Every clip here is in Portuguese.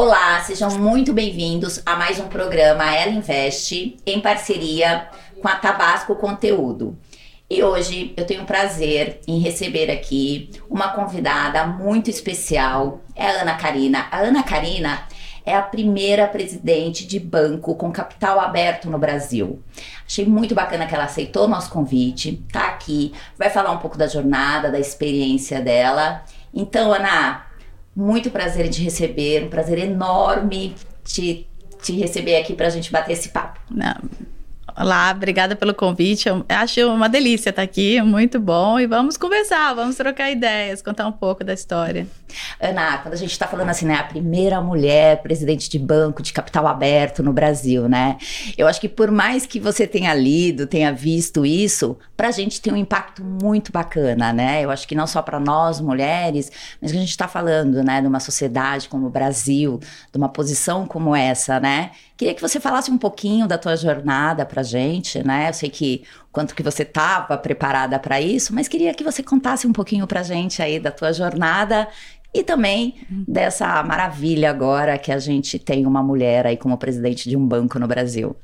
Olá, sejam muito bem-vindos a mais um programa Ela Investe, em parceria com a Tabasco Conteúdo. E hoje eu tenho o prazer em receber aqui uma convidada muito especial, é a Ana Karina. A Ana Karina é a primeira presidente de banco com capital aberto no Brasil. Achei muito bacana que ela aceitou o nosso convite, tá aqui, vai falar um pouco da jornada, da experiência dela. Então, Ana, muito prazer em te receber, um prazer enorme te, te receber aqui para a gente bater esse papo. Não, Olá, obrigada pelo convite. Eu acho uma delícia estar aqui, muito bom. E vamos conversar, vamos trocar ideias, contar um pouco da história. Ana, quando a gente está falando assim, né, a primeira mulher presidente de banco de capital aberto no Brasil, né? Eu acho que por mais que você tenha lido, tenha visto isso, para a gente tem um impacto muito bacana, né? Eu acho que não só para nós mulheres, mas que a gente está falando, né, de uma sociedade como o Brasil, de uma posição como essa, né? Queria que você falasse um pouquinho da tua jornada pra gente, né? Eu sei que quanto que você estava preparada para isso, mas queria que você contasse um pouquinho pra gente aí da tua jornada e também dessa maravilha agora que a gente tem uma mulher aí como presidente de um banco no Brasil.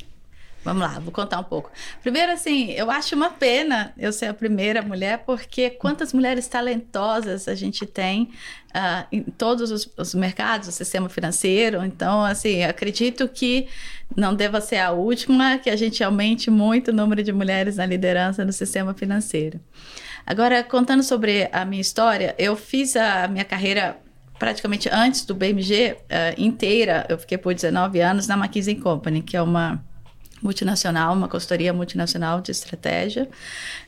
Vamos lá, vou contar um pouco. Primeiro, assim, eu acho uma pena eu ser a primeira mulher, porque quantas mulheres talentosas a gente tem uh, em todos os, os, mercados, o sistema financeiro. Então, assim, acredito que não deva ser a última, que a gente aumente muito o número de mulheres na liderança no sistema financeiro. Agora, contando sobre a minha história, eu fiz a minha carreira praticamente antes do BMG uh, ah, inteira, eu fiquei por 19 anos na McKinsey Company, que é uma multinacional, uma consultoria multinacional de estratégia.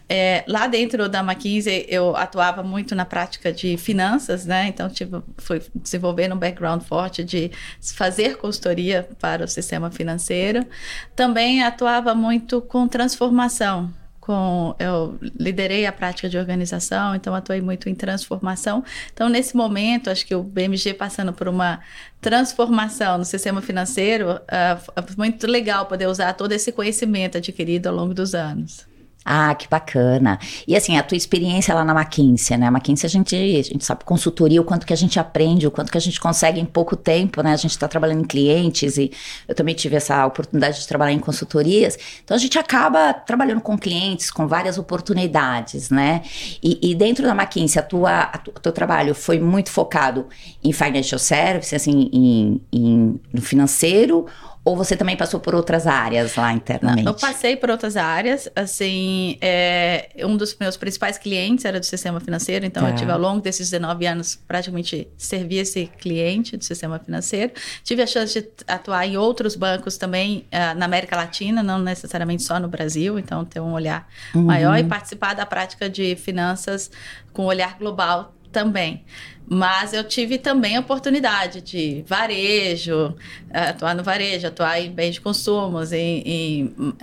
É, lá dentro da McKinsey, eu atuava muito na prática de finanças, né? Então, tive, fui desenvolvendo um background forte de fazer consultoria para o sistema financeiro. Também atuava muito com transformação com eu liderei a prática de organização, então atuei muito em transformação. Então nesse momento, acho que o BMG passando por uma transformação no sistema financeiro, uh, muito legal poder usar todo esse conhecimento adquirido ao longo dos anos. Ah, que bacana. E assim, a tua experiência lá na McKinsey, né? A McKinsey a gente, a gente sabe consultoria, o quanto que a gente aprende, o quanto que a gente consegue em pouco tempo, né? A gente está trabalhando em clientes e eu também tive essa oportunidade de trabalhar em consultorias. Então a gente acaba trabalhando com clientes, com várias oportunidades, né? E, e dentro da McKinsey, a tua, a tu, o teu trabalho foi muito focado em financial services, assim, em, em, no financeiro ou você também passou por outras áreas lá internamente? Eu passei por outras áreas. Assim, é, um dos meus principais clientes era do sistema financeiro, então eu tá. tive ao longo desses 19 anos praticamente servir esse cliente do sistema financeiro. Tive a chance de atuar em outros bancos também uh, na América Latina, não necessariamente só no Brasil, então ter um olhar uhum. maior e participar da prática de finanças com olhar global também. Mas eu tive também a oportunidade de varejo, eh, atuar no varejo, atuar em bens de consumo, em, em uh,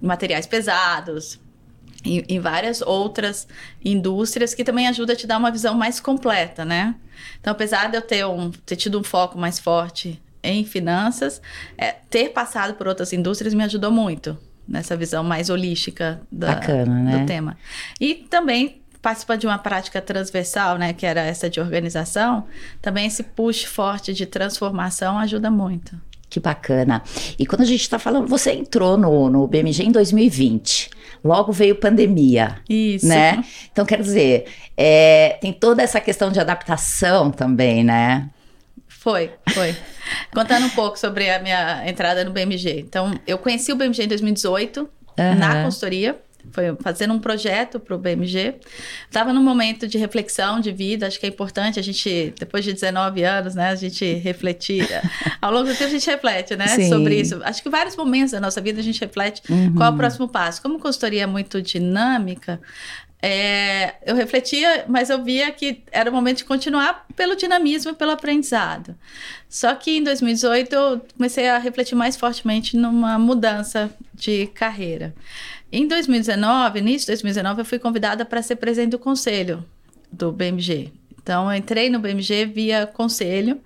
materiais pesados, em, em, várias outras indústrias que também ajuda a te dar uma visão mais completa, né? Então, apesar de eu ter, um, ter tido um foco mais forte em finanças, é, ter passado por outras indústrias me ajudou muito nessa visão mais holística da, Bacana, né? do tema. E também participa de uma prática transversal, né, que era essa de organização, também esse push forte de transformação ajuda muito. Que bacana. E quando a gente está falando, você entrou no, no BMG em 2020. Logo veio pandemia. Isso. Né? Então, quer dizer, é, tem toda essa questão de adaptação também, né? Foi, foi. Contando um pouco sobre a minha entrada no BMG. Então, eu conheci o BMG em 2018, uhum. na consultoria foi fazendo um projeto para o BMG. Estava num momento de reflexão de vida, acho que é importante a gente, depois de 19 anos, né, a gente refletir. Ao longo do tempo a gente reflete, né, Sim. sobre isso. Acho que vários momentos da nossa vida a gente reflete uhum. qual é o próximo passo. Como consultoria é muito dinâmica, é, eu refletia, mas eu via que era o momento de continuar pelo dinamismo e pelo aprendizado. Só que em 2018 eu comecei a refletir mais fortemente numa mudança de carreira. Em 2019, início de 2019, eu fui convidada para ser presidente do conselho do BMG. Então, eu entrei no BMG via conselho.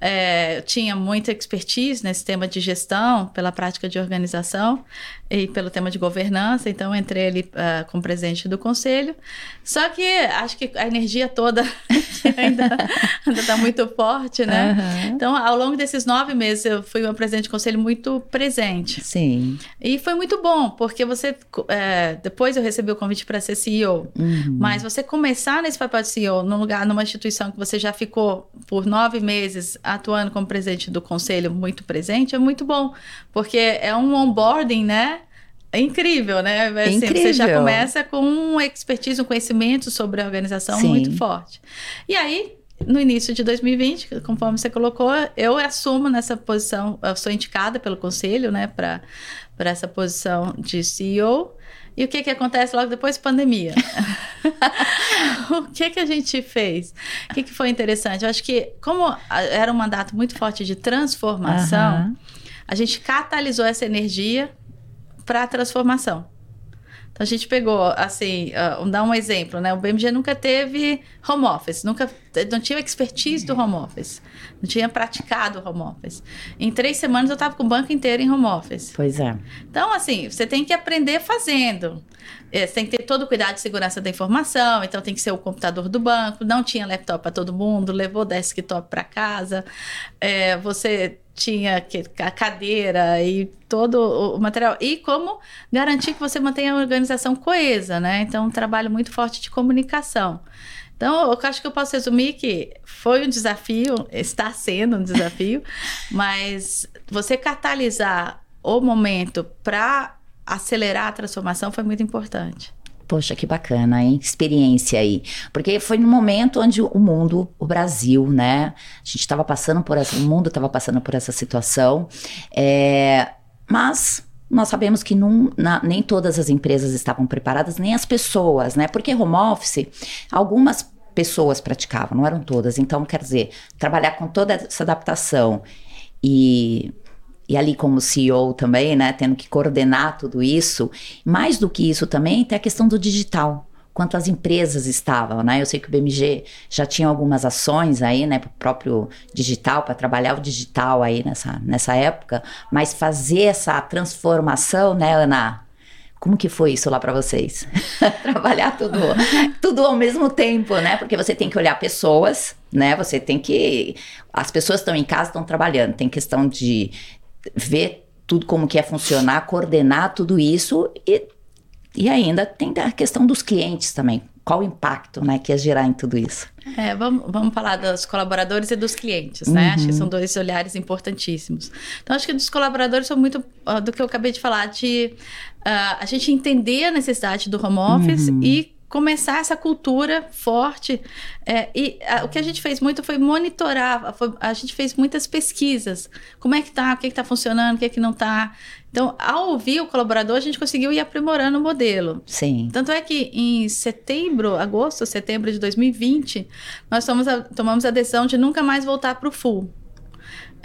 É, eu tinha muita expertise nesse tema de gestão, pela prática de organização e pelo tema de governança, então entrei ali uh, como presidente do conselho. Só que acho que a energia toda ainda está muito forte, né? Uhum. Então, ao longo desses nove meses, eu fui uma presidente de conselho muito presente. Sim. E foi muito bom, porque você. É, depois eu recebi o convite para ser CEO. Uhum. Mas você começar nesse papel de CEO, num lugar, numa instituição que você já ficou por nove meses atuando como presidente do conselho, muito presente, é muito bom. Porque é um onboarding, né? É incrível, né? É assim, incrível. Você já começa com um expertise, um conhecimento sobre a organização Sim. muito forte. E aí, no início de 2020, conforme você colocou, eu assumo nessa posição, eu sou indicada pelo conselho, né, para essa posição de CEO. E o que que acontece logo depois? Pandemia. o que que a gente fez? O que que foi interessante? Eu acho que, como era um mandato muito forte de transformação, uhum. a gente catalisou essa energia para a transformação. Então a gente pegou, assim, uh, vamos dar um exemplo, né? O BMG nunca teve home office, nunca não tinha expertise do home office, não tinha praticado home office. Em três semanas eu estava com o banco inteiro em home office. Pois é. Então, assim, você tem que aprender fazendo. É, você tem que ter todo o cuidado de segurança da informação, então tem que ser o computador do banco. Não tinha laptop para todo mundo, levou desktop para casa. É, você tinha a cadeira e todo o material. E como garantir que você mantenha a organização coesa, né? Então, um trabalho muito forte de comunicação. Então, eu acho que eu posso resumir que foi um desafio, está sendo um desafio, mas você catalisar o momento para acelerar a transformação foi muito importante. Poxa, que bacana, hein? Experiência aí. Porque foi no momento onde o mundo, o Brasil, né? A gente estava passando por essa, o mundo estava passando por essa situação. É, mas nós sabemos que num, na, nem todas as empresas estavam preparadas, nem as pessoas, né? Porque home office, algumas pessoas praticavam, não eram todas. Então, quer dizer, trabalhar com toda essa adaptação e e ali como CEO também, né, tendo que coordenar tudo isso. Mais do que isso também tem a questão do digital. Quantas empresas estavam, né? Eu sei que o BMG já tinha algumas ações aí, né, para o próprio digital, para trabalhar o digital aí nessa, nessa época, mas fazer essa transformação, né, Ana? Como que foi isso lá para vocês? Trabalhar tudo, tudo ao mesmo tempo, né? Porque você tem que olhar pessoas, né? Você tem que as pessoas estão em casa, estão trabalhando. Tem questão de ver tudo como que é funcionar, coordenar tudo isso e, e ainda tem a questão dos clientes também. Qual o impacto né, que é gerar em tudo isso? É, vamos, vamos falar dos colaboradores e dos clientes, né? Uhum. Acho que uhum. são dois olhares importantíssimos. Então, acho que dos colaboradores são muito uh, do que eu acabei de falar, de uh, a gente entender a necessidade do home office uhum. e começar essa cultura forte. É, e a, o que a gente fez muito foi monitorar, foi, a gente fez muitas pesquisas. Como é que tá, o que está funcionando, o que, é que não está. Então, ao ouvir o colaborador, a gente conseguiu ir aprimorando o modelo. Sim. Tanto é que em setembro, agosto, setembro de 2020, nós tomamos a, tomamos a decisão de nunca mais voltar para o full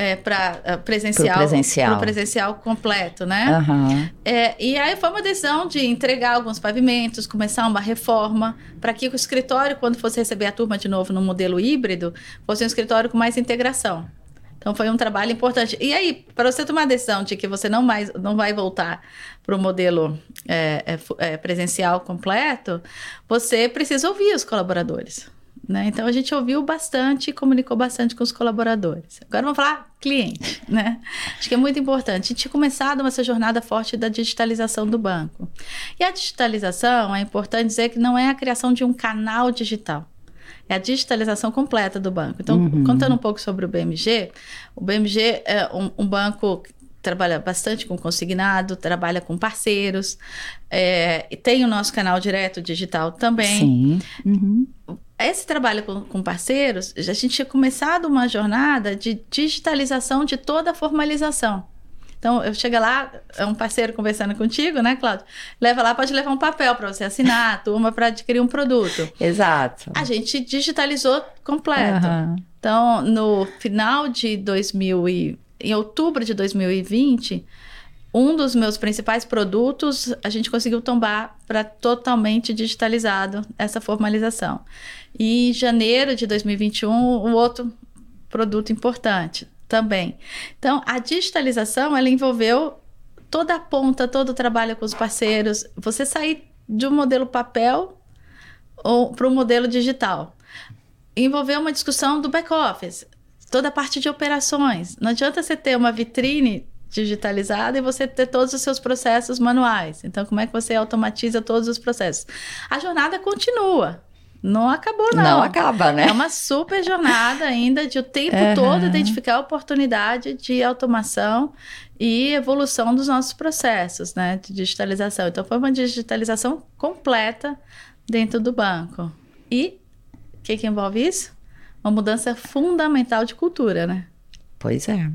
é, para uh, presencial, presencial. presencial completo, né? Uhum. É, e aí foi uma decisão de entregar alguns pavimentos, começar uma reforma, para que o escritório, quando fosse receber a turma de novo no modelo híbrido, fosse um escritório com mais integração. Então foi um trabalho importante. E aí, para você tomar a decisão de que você não, mais, não vai voltar para o modelo é, é, é presencial completo, você precisa ouvir os colaboradores. Né? Então a gente ouviu bastante e comunicou bastante com os colaboradores. Agora vamos falar cliente, né? Acho que é muito importante. A gente tinha começado essa jornada forte da digitalização do banco. E a digitalização, é importante dizer que não é a criação de um canal digital. É a digitalização completa do banco. Então, uhum. contando um pouco sobre o BMG, o BMG é um, um banco trabalha bastante com consignado, trabalha com parceiros, é, tem o nosso canal direto digital também. Sim. Uhum. Esse trabalho com, com, parceiros, a gente tinha começado uma jornada de digitalização de toda a formalização. Então, eu chego lá, é um parceiro conversando contigo, né, Cláudio? Leva lá, pode levar um papel para você assinar, a turma para adquirir um produto. Exato. A gente digitalizou completo. Uhum. Então, no final de 2000 e em outubro de 2020, um dos meus principais produtos, a gente conseguiu tombar para totalmente digitalizado essa formalização. E em janeiro de 2021, o outro produto importante também. Então, a digitalização, ela envolveu toda a ponta, todo o trabalho com os parceiros, você sair de um modelo papel para um modelo digital envolver uma discussão do back-office, toda a parte de operações. Não adianta você ter uma vitrine digitalizada e você ter todos os seus processos manuais. Então, como é que você automatiza todos os processos? A jornada continua. Não acabou, não. Não acaba, né? É uma super jornada ainda de o tempo uhum. todo identificar a oportunidade de automação e evolução dos nossos processos, né? De digitalização. Então, foi uma digitalização completa dentro do banco. E o que, que envolve isso? Uma mudança fundamental de cultura, né? Pois é.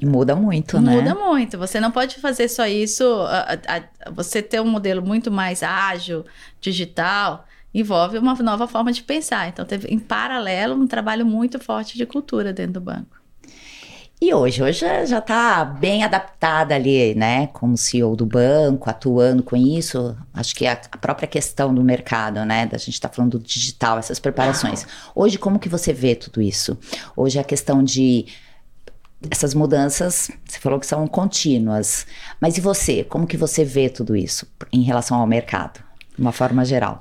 E muda muito, muda né? Muda muito. Você não pode fazer só isso. A, a, você ter um modelo muito mais ágil, digital, envolve uma nova forma de pensar. Então, teve em paralelo um trabalho muito forte de cultura dentro do banco. E hoje, hoje já está bem adaptada ali, né, como CEO do banco, atuando com isso. Acho que a, a própria questão do mercado, né, da gente está falando do digital, essas preparações. Hoje, como que você vê tudo isso? Hoje a questão de essas mudanças, você falou que são contínuas. Mas e você? Como que você vê tudo isso em relação ao mercado, de uma forma geral?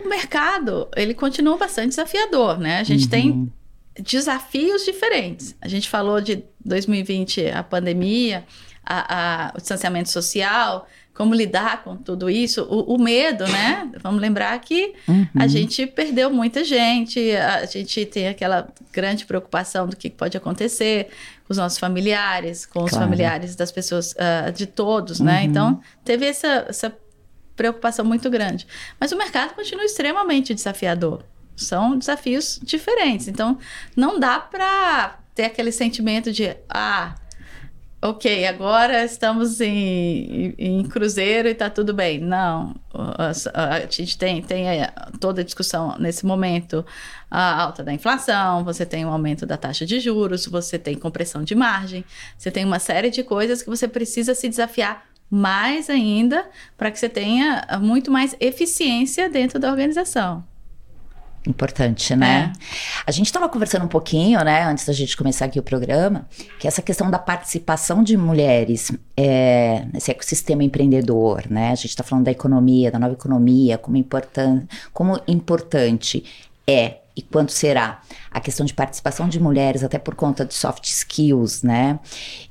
O mercado, ele continua bastante desafiador, né? A gente uhum. tem desafios diferentes. A gente falou de 2020, a pandemia, a, a, o distanciamento social, como lidar com tudo isso, o, o medo, né? Vamos lembrar que uhum. a gente perdeu muita gente, a gente tem aquela grande preocupação do que pode acontecer com os nossos familiares, com os familiares das pessoas, uh, de todos, né? uhum. né? Então, teve essa, essa preocupação muito grande. Mas o mercado continua extremamente desafiador. São desafios diferentes. Então, não dá para ter aquele sentimento de, ah, ok, agora estamos em, em cruzeiro e está tudo bem. Não, a, gente tem, tem é, toda a discussão nesse momento, a alta da inflação, você tem o um aumento da taxa de juros, você tem compressão de margem, você tem uma série de coisas que você precisa se desafiar mais ainda para que você tenha muito mais eficiência dentro da organização. Importante, né? É. A gente estava conversando um pouquinho, né, antes da gente começar aqui o programa, que essa questão da participação de mulheres é, nesse ecossistema empreendedor, né? A gente está falando da economia, da nova economia, como, importan como importante é e quanto será a questão de participação de mulheres, até por conta de soft skills, né?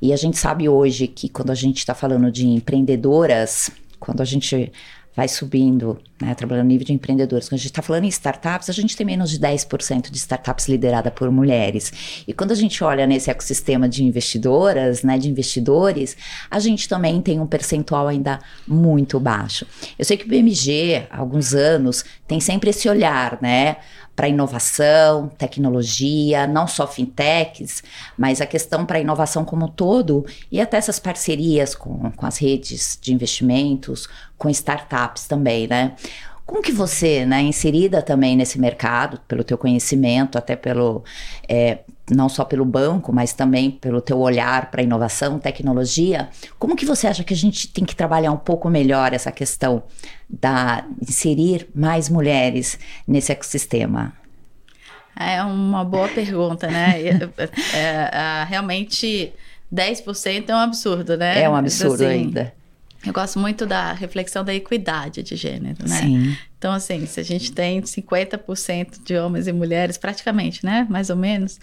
E a gente sabe hoje que quando a gente está falando de empreendedoras, quando a gente vai subindo, né, trabalhando no nível de empreendedores. Quando a gente está falando em startups, a gente tem menos de 10% de startups liderada por mulheres. E quando a gente olha nesse ecossistema de investidoras, né, de investidores, a gente também tem um percentual ainda muito baixo. Eu sei que o BMG, há alguns anos, tem sempre esse olhar, né? Para inovação, tecnologia, não só fintechs, mas a questão para inovação como um todo e até essas parcerias com, com as redes de investimentos, com startups também, né? Como que você, né, inserida também nesse mercado, pelo teu conhecimento, até pelo, é, não só pelo banco, mas também pelo teu olhar para inovação, tecnologia, como que você acha que a gente tem que trabalhar um pouco melhor essa questão da inserir mais mulheres nesse ecossistema? É uma boa pergunta, né? é, é, é, realmente 10% é um absurdo, né? É um absurdo assim, ainda. Eu gosto muito da reflexão da equidade de gênero, né? Sim. Então, assim, se a gente tem 50% de homens e mulheres, praticamente, né? Mais ou menos,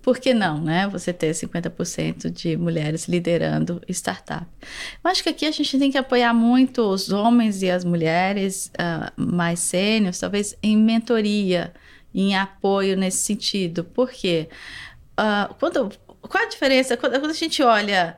por que não, né? Você ter 50% de mulheres liderando startup. Eu acho que aqui a gente tem que apoiar muito os homens e as mulheres uh, mais sênios, talvez em mentoria, em apoio nesse sentido. Por quê? Uh, quando, qual a diferença? Quando, quando a gente olha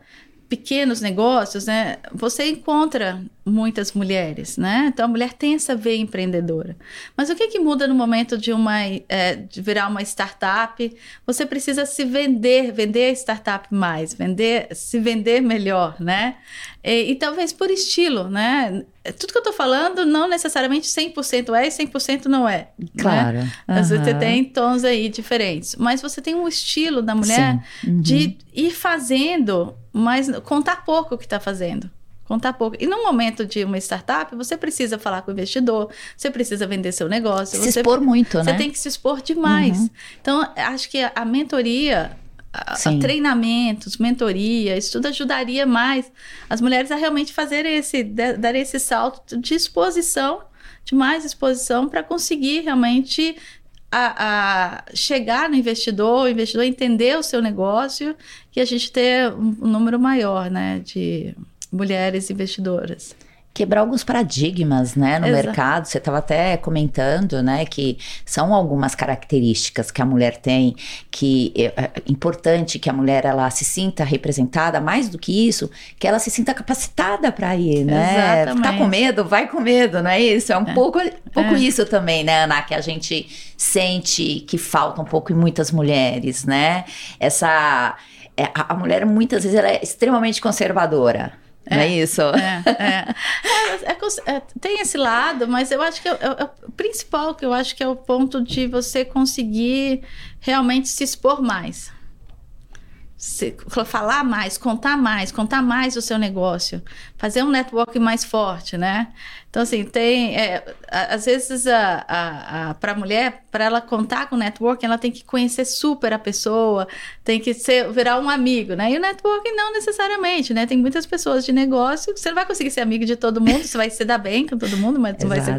pequenos negócios, né, você encontra muitas mulheres, né? Então a mulher tem essa veia empreendedora. Mas o que que muda no momento de uma é, de virar uma startup? Você precisa se vender, vender a startup mais, vender, se vender melhor, né? E, e talvez por estilo, né? Tudo que eu tô falando não necessariamente 100% é e 100% não é. Né? Claro. Né? Uhum. Você tem tons aí diferentes, mas você tem um estilo da mulher uhum. de ir fazendo, mas contar pouco o que está fazendo contar pouco. E no momento de uma startup, você precisa falar com o investidor, você precisa vender seu negócio. Se você, expor muito, né? Você tem que se expor demais. Uhum. Então, acho que a mentoria a, treinamentos, mentoria, isso tudo ajudaria mais as mulheres a realmente fazer esse, dar esse salto de exposição, de mais exposição, para conseguir realmente a, a, chegar no investidor, o investidor entender o seu negócio e a gente ter um, um número maior né, de mulheres investidoras quebrar alguns paradigmas, né, no Exato. mercado. Você estava até comentando, né, que são algumas características que a mulher tem que é, importante que a mulher ela se sinta representada, mais do que isso, que ela se sinta capacitada para ir, né? Exatamente. Tá com medo, vai com medo, não é isso? É um é. pouco, pouco é. isso também, né, Ana, que a gente sente que falta um pouco em muitas mulheres, né? Essa é, a mulher muitas vezes ela é extremamente conservadora. É, é isso? É, é. é, é tem esse lado, mas eu acho que é, o principal que eu acho que é o ponto de você conseguir realmente se expor mais se, falar mais, contar mais, contar mais o seu negócio, fazer um network mais forte, né? Então, assim, tem. É, às vezes, a, a, a para a mulher, para ela contar com o network, ela tem que conhecer super a pessoa, tem que ser, virar um amigo, né? E o network não necessariamente, né? Tem muitas pessoas de negócio você não vai conseguir ser amigo de todo mundo, você vai se dar bem com todo mundo, mas não vai ser.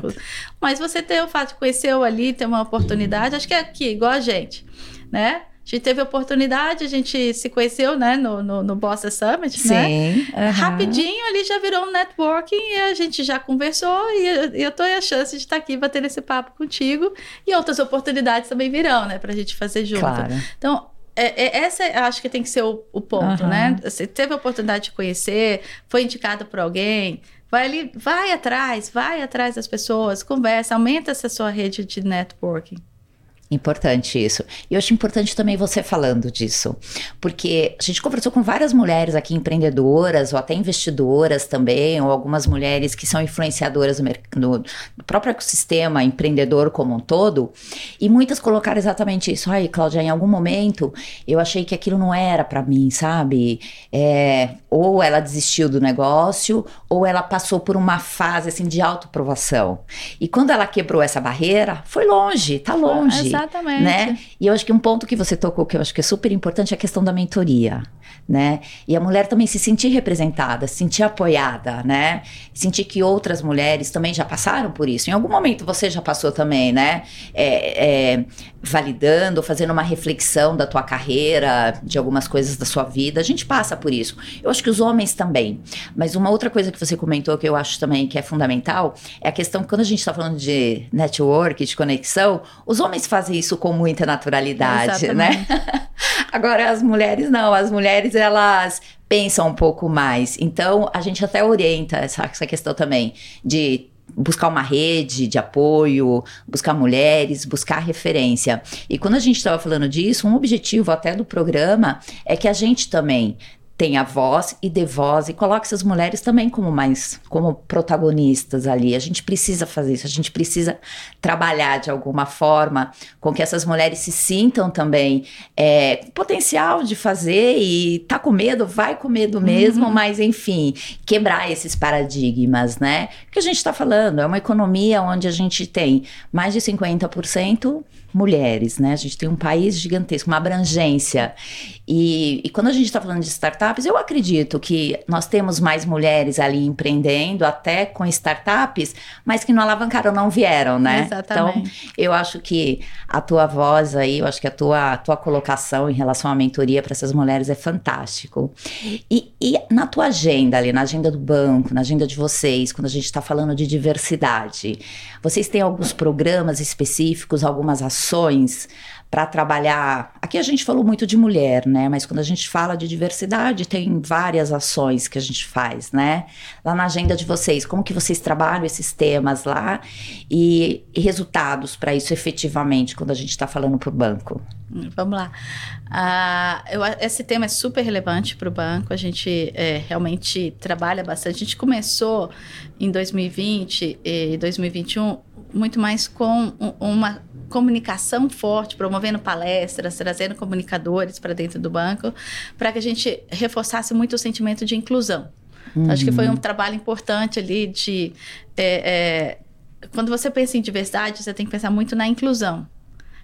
Mas você ter o fato de conhecer ali, ter uma oportunidade, acho que é aqui, igual a gente, né? A gente teve a oportunidade, a gente se conheceu, né, no, no, no Bossa Summit, Sim, né? Uhum. Rapidinho ali já virou um networking e a gente já conversou e, eu tô a chance de estar aqui batendo esse papo contigo e outras oportunidades também virão, né, pra gente fazer junto. Claro. Então, é, é, essa acho que tem que ser o, o ponto, uhum. né? Você teve a oportunidade de conhecer, foi indicada por alguém, vai ali, vai atrás, vai atrás das pessoas, conversa, aumenta essa sua rede de networking. Importante isso. E eu acho importante também você falando disso, porque a gente conversou com várias mulheres aqui empreendedoras ou até investidoras também, ou algumas mulheres que são influenciadoras no, no, próprio ecossistema empreendedor como um todo, e muitas colocaram exatamente isso. Ai, Cláudia, em algum momento eu achei que aquilo não era para mim, sabe? É, ou ela desistiu do negócio, ou ela passou por uma fase assim de autoprovação. E quando ela quebrou essa barreira, foi longe, tá longe. Exatamente. Né? E eu acho que um ponto que você tocou que eu acho que é super importante é a questão da mentoria, né? E a mulher também se sentir representada, se sentir apoiada, né? Sentir que outras mulheres também já passaram por isso. Em algum momento você já passou também, né? É, é, validando, fazendo uma reflexão da tua carreira, de algumas coisas da sua vida. A gente passa por isso. Eu acho que os homens também. Mas uma outra coisa que você comentou que eu acho também que é fundamental é a questão quando a gente está falando de network, de conexão, os homens fazem isso com muita naturalidade, né? Agora as mulheres não, as mulheres elas pensam um pouco mais. Então a gente até orienta essa, essa questão também de buscar uma rede de apoio, buscar mulheres, buscar referência. E quando a gente estava falando disso, um objetivo até do programa é que a gente também tenha voz e dê voz e coloque essas mulheres também como mais como protagonistas ali. A gente precisa fazer isso, a gente precisa trabalhar de alguma forma com que essas mulheres se sintam também é, potencial de fazer e tá com medo, vai com medo mesmo, uhum. mas enfim, quebrar esses paradigmas, né? O que a gente está falando é uma economia onde a gente tem mais de 50% mulheres, né? A gente tem um país gigantesco, uma abrangência. E, e quando a gente está falando de startups, eu acredito que nós temos mais mulheres ali empreendendo, até com startups, mas que não alavancaram, não vieram, né? Exatamente. Então, eu acho que a tua voz aí, eu acho que a tua, a tua colocação em relação à mentoria para essas mulheres é fantástico. E, e na tua agenda ali, na agenda do banco, na agenda de vocês, quando a gente está falando de diversidade, vocês têm alguns programas específicos, algumas ações ações para trabalhar. Aqui a gente falou muito de mulher, né? Mas quando a gente fala de diversidade, tem várias ações que a gente faz, né? Lá na agenda de vocês, como que vocês trabalham esses temas lá e, e resultados para isso efetivamente quando a gente está falando para o banco? Vamos lá. Uh, eu, esse tema é super relevante para o banco. A gente é, realmente trabalha bastante. A gente começou em 2020 e 2021 muito mais com uma comunicação forte, promovendo palestras, trazendo comunicadores para dentro do banco, para que a gente reforçasse muito o sentimento de inclusão. Uhum. Acho que foi um uhum. trabalho importante ali de. É, é, quando você pensa em diversidade, você tem que pensar muito na inclusão.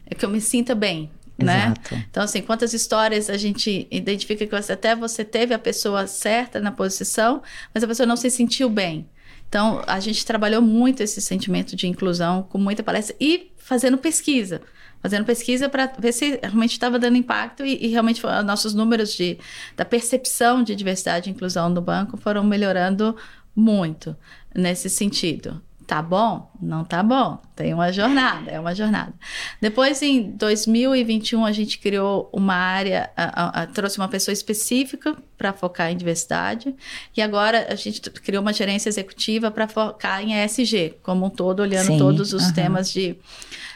É que eu me sinta bem, né? Então, assim, quantas histórias a gente identifica que você, até você teve a pessoa certa na posição, mas a pessoa não se sentiu bem. Então, a gente trabalhou muito esse sentimento de inclusão com muita palestra e fazendo pesquisa fazendo pesquisa para ver se realmente estava dando impacto e, e realmente nossos números de, da percepção de diversidade e inclusão no banco foram melhorando muito nesse sentido. Tá bom? Não tá bom. Tem uma jornada, é uma jornada. Depois, em 2021, a gente criou uma área, a, a, trouxe uma pessoa específica para focar em diversidade. E agora a gente criou uma gerência executiva para focar em ESG, como um todo, olhando Sim, todos os temas de,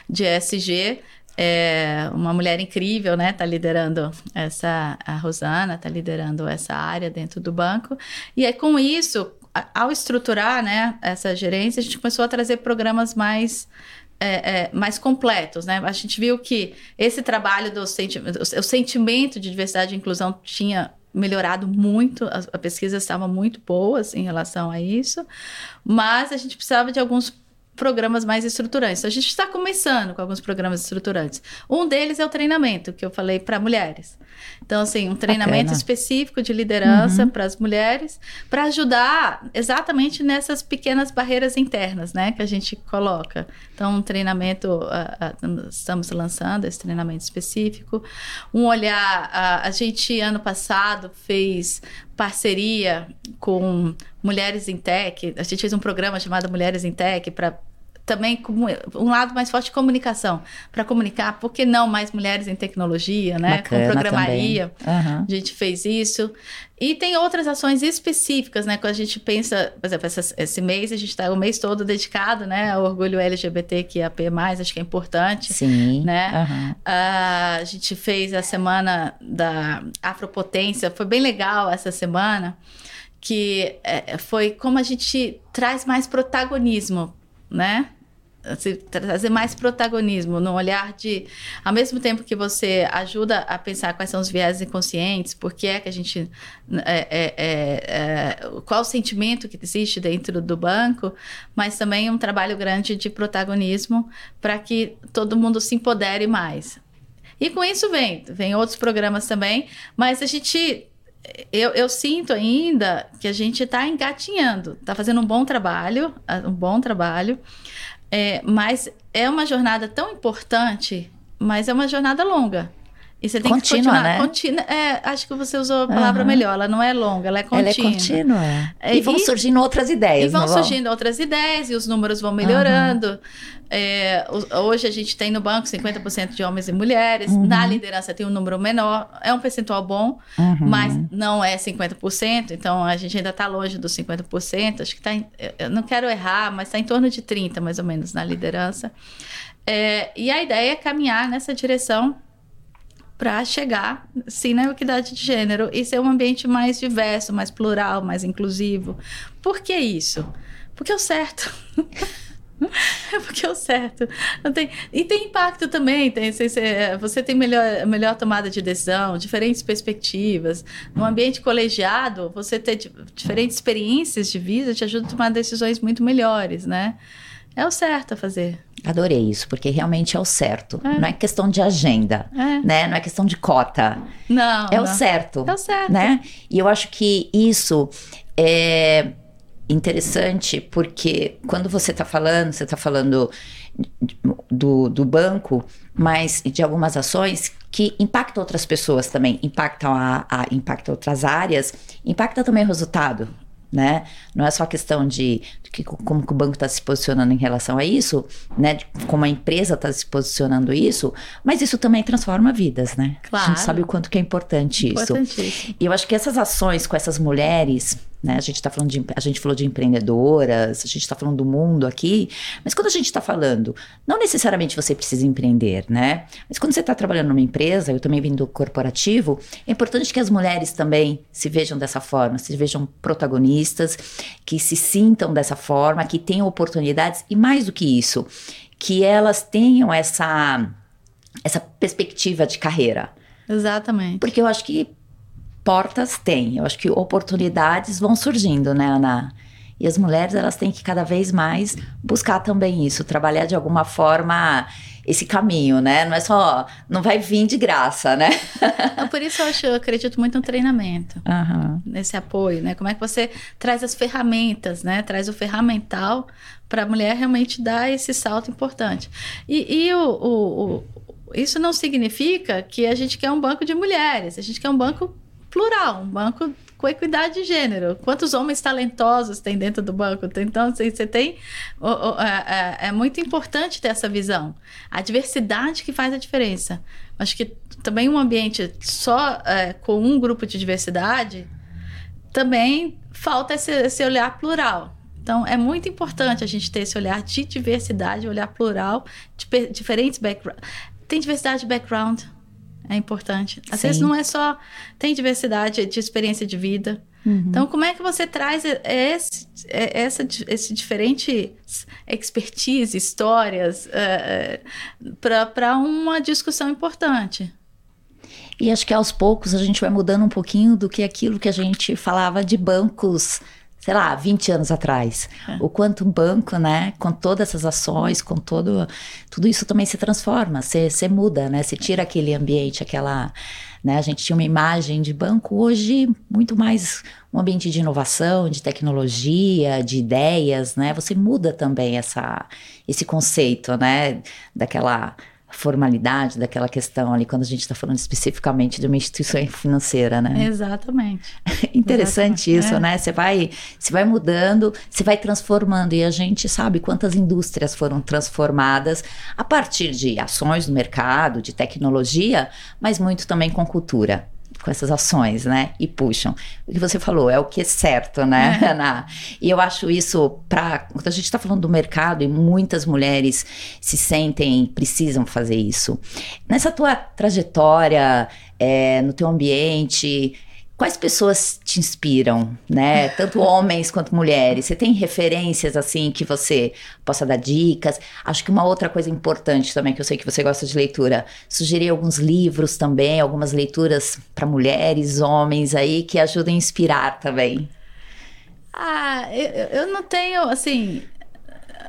de ESG é uma mulher incrível, né? Tá liderando essa, a Rosana tá liderando essa área dentro do banco. E aí, com isso, ao estruturar, né, essa gerência, a gente começou a trazer programas mais é, é, mais completos, né? A gente viu que esse trabalho do senti o sentimento de diversidade e inclusão tinha melhorado muito, as, as pesquisas estavam muito boas em relação a isso, mas a gente precisava de alguns programas mais estruturantes. A gente está começando com alguns programas estruturantes. Um deles é o treinamento, que eu falei para mulheres. Então, assim, um treinamento Bacana. específico de liderança uhum. para as mulheres, para ajudar exatamente nessas pequenas barreiras internas, né, que a gente coloca. Então, um treinamento, uh, uh, estamos lançando esse treinamento específico. Um olhar, uh, a gente, ano passado, fez parceria com Mulheres em Tech. A gente fez um programa chamado Mulheres em Tech para também um lado mais forte de comunicação, para comunicar, por que não mais mulheres em tecnologia, né? Bacana com programaria. Uhum. A gente fez isso. E tem outras ações específicas, né? Quando a gente pensa, por exemplo, essa, esse mês, a gente está o mês todo dedicado, né? Ao orgulho LGBTQIAP+, acho que é importante. Sim. Né? Uhum. Uh, a gente fez a semana da Afropotência, foi bem legal essa semana, que é, foi como a gente traz mais protagonismo, né? Trazer mais protagonismo no olhar de, ao mesmo tempo que você ajuda a pensar quais são os viés inconscientes, por que é que a gente, é, é, é, é, qual o sentimento que existe dentro do banco, mas também um trabalho grande de protagonismo para que todo mundo se empodere mais. E com isso vem, vem outros programas também, mas a gente eu, eu, sinto ainda que a gente está engatinhando, está fazendo um bom trabalho, um bom trabalho, é, mas é uma jornada tão importante, mas é uma jornada longa. E você tem contínua, que continuar. Né? Contínua, é, acho que você usou a palavra uhum. melhor. Ela não é longa, ela é contínua. Ela é contínua. É, e vão surgindo outras ideias. E vão surgindo outras ideias, e os números vão melhorando. Uhum. É, hoje a gente tem no banco 50% de homens e mulheres. Uhum. Na liderança tem um número menor. É um percentual bom, uhum. mas não é 50%. Então a gente ainda está longe dos 50%. Acho que está. Eu não quero errar, mas está em torno de 30%, mais ou menos, na liderança. É, e a ideia é caminhar nessa direção para chegar, sim, na equidade de gênero e ser um ambiente mais diverso, mais plural, mais inclusivo. Por que isso? Porque é o certo. É porque é o certo. Não tem, e tem impacto também. Tem, você tem melhor, melhor tomada de decisão, diferentes perspectivas. No ambiente colegiado, você ter diferentes experiências de vida te ajuda a tomar decisões muito melhores, né? É o certo a fazer. Adorei isso, porque realmente é o certo. É. Não é questão de agenda, é. né? Não é questão de cota. Não. É não. o certo. É o certo. Né? E eu acho que isso é interessante porque quando você está falando, você está falando do, do banco, mas de algumas ações que impactam outras pessoas também, impactam, a, a, impactam outras áreas, impacta também o resultado né? Não é só questão de, que, como que o banco está se posicionando em relação a isso, né? De como a empresa está se posicionando isso, mas isso também transforma vidas, né? Claro. A gente sabe o quanto que é importante isso. E eu acho que essas ações com essas mulheres né? A gente está falando de a gente falou de empreendedoras, a gente está falando do mundo aqui, mas quando a gente está falando, não necessariamente você precisa empreender, né? Mas quando você está trabalhando numa empresa, eu também vim do corporativo, é importante que as mulheres também se vejam dessa forma, se vejam protagonistas, que se sintam dessa forma, que tenham oportunidades e mais do que isso, que elas tenham essa essa perspectiva de carreira. Exatamente. Porque eu acho que portas tem. Eu acho que oportunidades vão surgindo, né, Ana? E as mulheres, elas têm que cada vez mais buscar também isso, trabalhar de alguma forma esse caminho, né? Não é só, não vai vir de graça, né? por isso eu acho, eu acredito muito no treinamento, uhum. nesse apoio, né? Como é que você traz as ferramentas, né? Traz o ferramental para a mulher realmente dar esse salto importante. E, e o, o, o, isso não significa que a gente quer um banco de mulheres, a gente quer um banco plural, um banco com equidade de gênero. Quantos homens talentosos tem dentro do banco? Então, assim, você tem. É, é, é muito importante ter essa visão. A diversidade que faz a diferença. Acho que também um ambiente só é, com um grupo de diversidade também falta esse, esse olhar plural. Então, é muito importante a gente ter esse olhar de diversidade, olhar plural, de diferentes backgrounds. Tem diversidade de background, é importante. Às Sim. vezes não é só. Tem diversidade de experiência de vida. Uhum. Então, como é que você traz esse, essa, esse diferente expertise, histórias, uh, para uma discussão importante? E acho que aos poucos a gente vai mudando um pouquinho do que aquilo que a gente falava de bancos sei lá, 20 anos atrás. É. O quanto um banco, né, com todas essas ações, com todo, tudo isso também se transforma, você muda, né, você tira aquele ambiente, aquela, né, a gente tinha uma imagem de banco, hoje muito mais um ambiente de inovação, de tecnologia, de ideias, né, você muda também essa, esse conceito, né, daquela formalidade daquela questão ali, quando a gente está falando especificamente de uma instituição financeira, né? Exatamente. Interessante Exatamente. isso, é. né? Você vai, você vai mudando, você vai transformando e a gente sabe quantas indústrias foram transformadas a partir de ações no mercado, de tecnologia, mas muito também com cultura com essas ações, né? E puxam. O que você falou é o que é certo, né, é. Ana? E eu acho isso para quando a gente está falando do mercado e muitas mulheres se sentem precisam fazer isso. Nessa tua trajetória, é, no teu ambiente, Quais pessoas te inspiram, né? Tanto homens quanto mulheres. Você tem referências assim que você possa dar dicas? Acho que uma outra coisa importante também que eu sei que você gosta de leitura, sugerir alguns livros também, algumas leituras para mulheres, homens aí que ajudem a inspirar também. Ah, eu, eu não tenho assim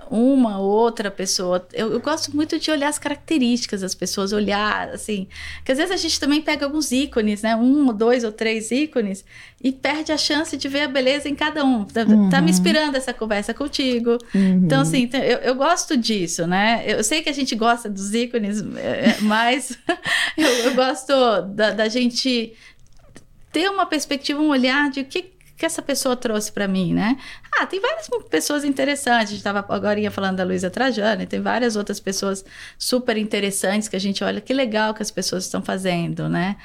uma outra pessoa. Eu, eu, gosto muito de olhar as características das pessoas, olhar assim. Que às vezes a gente também pega alguns ícones, né? Um, dois ou três ícones e perde a chance de ver a beleza em cada um. Tá, uhum. tá me inspirando essa conversa contigo. Uhum. Então, assim, eu, eu, gosto disso, né? Eu sei que a gente gosta dos ícones, é, é, mas eu, eu, gosto da, da gente ter uma perspectiva, um olhar de o que que essa pessoa trouxe para mim, né? Ah, tem várias pessoas interessantes. A gente estava agora falando da Luísa Trajano, e tem várias outras pessoas super interessantes que a gente olha que legal que as pessoas estão fazendo, né?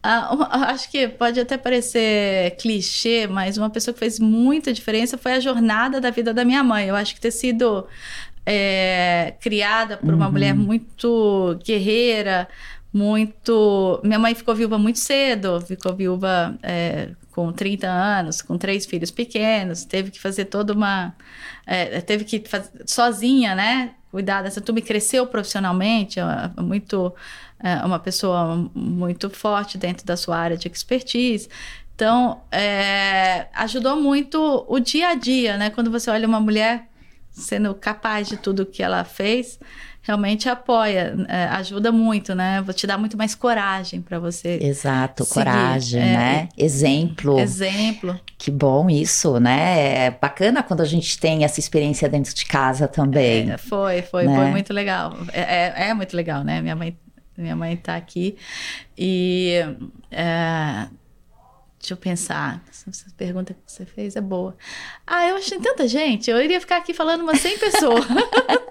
Ah, acho que pode até parecer clichê, mas uma pessoa que fez muita diferença foi a jornada da vida da minha mãe. Eu acho que ter sido é, criada por uma uhum. mulher muito guerreira, muito. Minha mãe ficou viúva muito cedo, ficou viúva é, com 30 anos, com três filhos pequenos, teve que fazer toda uma. É, teve que sozinha, né? Cuidar dessa turma e cresceu profissionalmente, é, é muito. É uma pessoa muito forte dentro da sua área de expertise. Então, é, ajudou muito o dia a dia, né? Quando você olha uma mulher sendo capaz de tudo que ela fez, realmente apoia, é, ajuda muito, né? Vou te dar muito mais coragem para você. Exato, seguir. coragem, é, né? Exemplo. Exemplo. Que bom isso, né? É bacana quando a gente tem essa experiência dentro de casa também. É, foi, foi, né? foi muito legal. É, é, é, muito legal, né? Minha mãe, minha mãe tá aqui e é, Deixa eu pensar. Essa pergunta que você fez é boa. Ah, eu achei tanta gente. Eu iria ficar aqui falando umas 100 pessoas.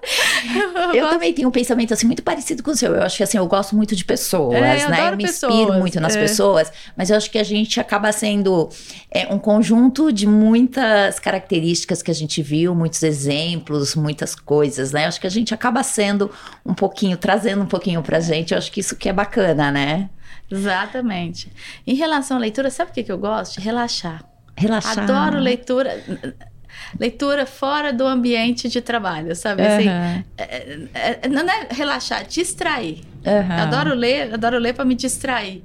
eu, também tenho um pensamento assim muito parecido com o seu. Eu acho que assim, eu gosto muito de pessoas, é, eu né? Eu me pessoas. inspiro muito nas é. pessoas, mas eu acho que a gente acaba sendo é, um conjunto de muitas características que a gente viu, muitos exemplos, muitas coisas, né? Eu acho que a gente acaba sendo um pouquinho, trazendo um pouquinho pra gente. Eu acho que isso que é bacana, né? Exatamente. Em relação à leitura, sabe o que, que eu gosto? Relaxar. Relaxar. Adoro leitura. Leitura fora do ambiente de trabalho, sabe? Uhum. Assim, é, é, é, não é relaxar, distrair. Uhum. Adoro ler, adoro ler para me distrair.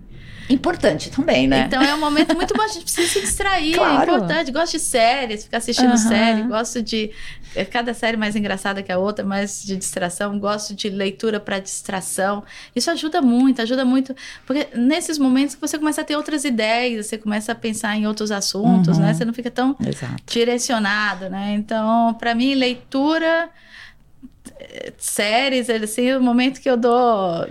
Importante também, né? Então é um momento muito bom, a gente precisa se distrair, é Claro. é importante. Gosto de séries, ficar assistindo Aham. série, gosto de. é, Cada série mais engraçada que a outra, mais de distração, gosto de leitura para distração. Isso ajuda muito, ajuda muito, porque nesses momentos que você começa a ter outras ideias, você começa a pensar em outros assuntos, Uhum. né? Você não fica tão Exato. direcionado, né? Então, para mim, leitura, séries, assim, o momento que eu dou,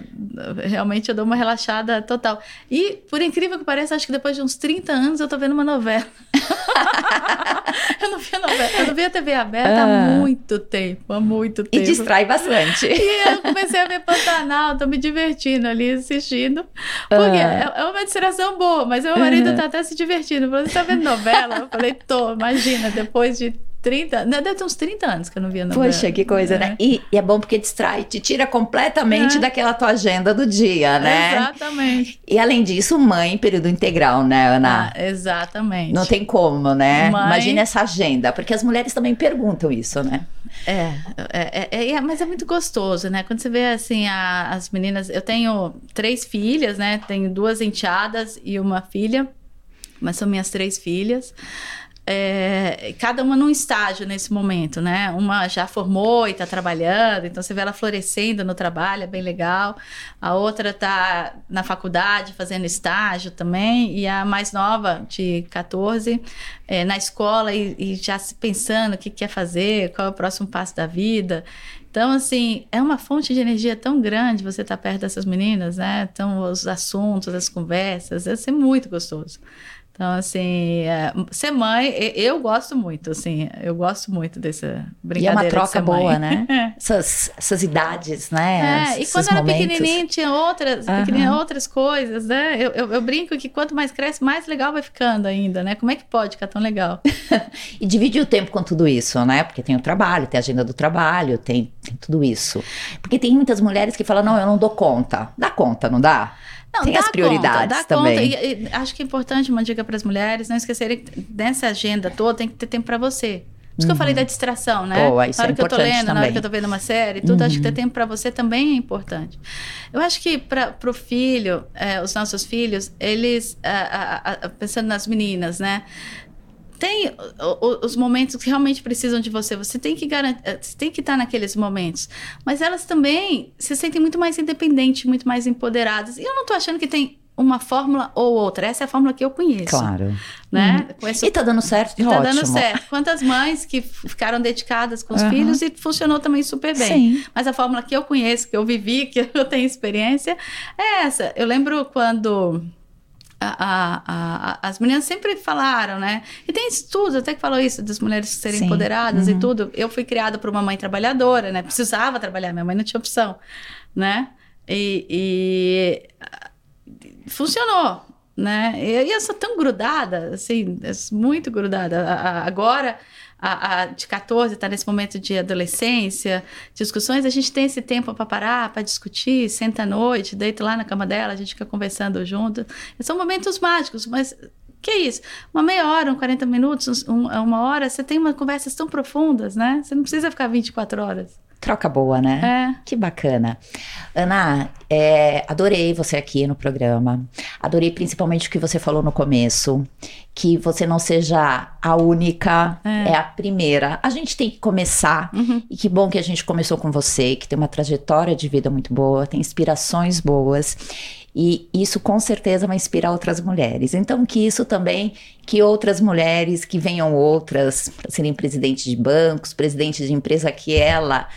realmente eu dou uma relaxada total. E, por incrível que pareça, acho que depois de uns 30 anos eu tô vendo uma novela. eu não via novela, eu não via TV aberta há Ah. muito tempo, há muito E tempo. distrai bastante. E eu comecei a ver Pantanal, tô me divertindo ali assistindo. Porque Ah. é, é uma distração boa, mas meu marido tá até se divertindo. Falou, você tá vendo novela? Eu falei, tô, imagina, depois de 30, não, deve ter uns 30 anos que eu não via novela. Poxa, que coisa, É. né? E, e é bom porque distrai, te tira completamente É. daquela tua agenda do dia, né? Exatamente. E além disso, mãe, período integral, né, Ana? Ah, exatamente. Não tem como, né? Mãe- Imagina essa agenda, porque as mulheres também perguntam isso, né? É, é, é, é, mas é muito gostoso, né? Quando você vê assim a- as meninas, eu tenho três filhas, né? Tenho duas enteadas e uma filha, mas são minhas três filhas. É, cada uma num estágio nesse momento, né? Uma já formou e está trabalhando, então você vê ela florescendo no trabalho, é bem legal. A outra está na faculdade fazendo estágio também, e a mais nova, de 14, é, na escola e, e já se pensando o que quer fazer, qual é o próximo passo da vida. Então, assim, é uma fonte de energia tão grande você estar perto dessas meninas, né? Então, os assuntos, as conversas, deve ser muito gostoso. Então, assim, é, ser mãe, eu gosto muito, assim, eu gosto muito dessa E é brincadeira uma troca boa, né? Essas, essas idades, né? É, e quando era momentos. pequenininho tinha outras, Aham. pequenininha, outras coisas, né? Eu, eu, eu brinco que quanto mais cresce, mais legal vai ficando ainda, né? Como é que pode ficar tão legal? E dividir o tempo com tudo isso, né? Porque tem o trabalho, tem a agenda do trabalho, tem, tem tudo isso. Porque tem muitas mulheres que falam, não, eu não dou conta. Dá conta, não dá? Não, Tem as prioridades conta, dá também. Conta. E, e acho que é importante uma dica para as mulheres não esquecerem que nessa agenda toda tem que ter tempo para você. Por isso que eu falei da distração, né? Boa, isso na hora é que eu tô lendo, na hora também. que eu tô vendo uma série, tudo, acho que Uhum. ter tempo para você também é importante. Eu acho que para o filho, é, os nossos filhos, eles, ah, ah, ah, pensando nas meninas, né? Tem os momentos que realmente precisam de você. Você tem que garantir, você tem que estar naqueles momentos. Mas elas também se sentem muito mais independentes, muito mais empoderadas. E eu não tô achando que tem uma fórmula ou outra. Essa é a fórmula que eu conheço. Claro. Né? Conheço E tá dando certo, e tá ótimo. dando certo. Quantas mães que ficaram dedicadas com os Aham. filhos e funcionou também super bem. Sim. Mas a fórmula que eu conheço, que eu vivi, que eu tenho experiência, é essa. Eu lembro quando a- a- as meninas sempre falaram, né? E tem estudos até que falou isso, das mulheres serem Sim. empoderadas e Uhum. tudo. Eu fui criada por uma mãe trabalhadora, né? Precisava trabalhar, minha mãe não tinha opção, né? E, e, funcionou, né? E, e eu sou tão grudada, assim, muito grudada. Agora, a, a de 14 está nesse momento de adolescência, discussões, a gente tem esse tempo para parar, para discutir, senta à noite, deita lá na cama dela, a gente fica conversando junto. São momentos mágicos, mas que é isso? Uma meia hora, um 40 minutos, um- uma hora, você tem umas conversas tão profundas, né? Você não precisa ficar 24 horas. Troca boa, né? É. Que bacana. Ana, é, adorei você aqui no programa. Adorei principalmente o que você falou no começo. Que você não seja a única, É. é, a primeira. A gente tem que começar. Uhum. E que bom que a gente começou com você, que tem uma trajetória de vida muito boa, tem inspirações boas. E isso com certeza vai inspirar outras mulheres. Então, que isso também, que outras mulheres, que venham outras, para serem presidentes de bancos, presidentes de empresa, que ela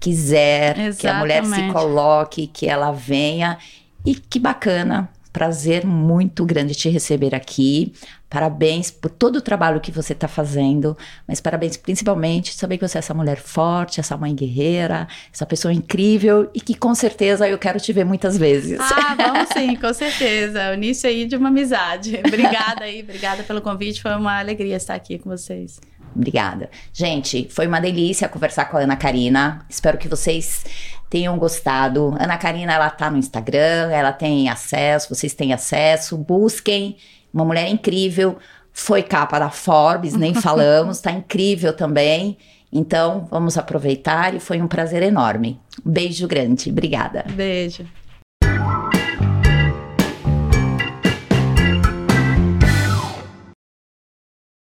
quiser, que a mulher se Exatamente. coloque, que ela venha. E que bacana, prazer muito grande te receber aqui. Parabéns por todo o trabalho que você está fazendo, mas parabéns principalmente saber que você é essa mulher forte, essa mãe guerreira, essa pessoa incrível e que com certeza eu quero te ver muitas vezes. Ah, vamos sim, com certeza. O início aí de uma amizade. Obrigada aí, obrigada pelo convite. Foi uma alegria estar aqui com vocês. Obrigada. Gente, foi uma delícia conversar com a Ana Karina. Espero que vocês tenham gostado. Ana Karina, ela tá no Instagram, ela tem acesso, vocês têm acesso. Busquem. Uma mulher incrível. Foi capa da Forbes, nem falamos, tá incrível também. Então, vamos aproveitar e foi um prazer enorme. Um beijo grande. Obrigada. Beijo.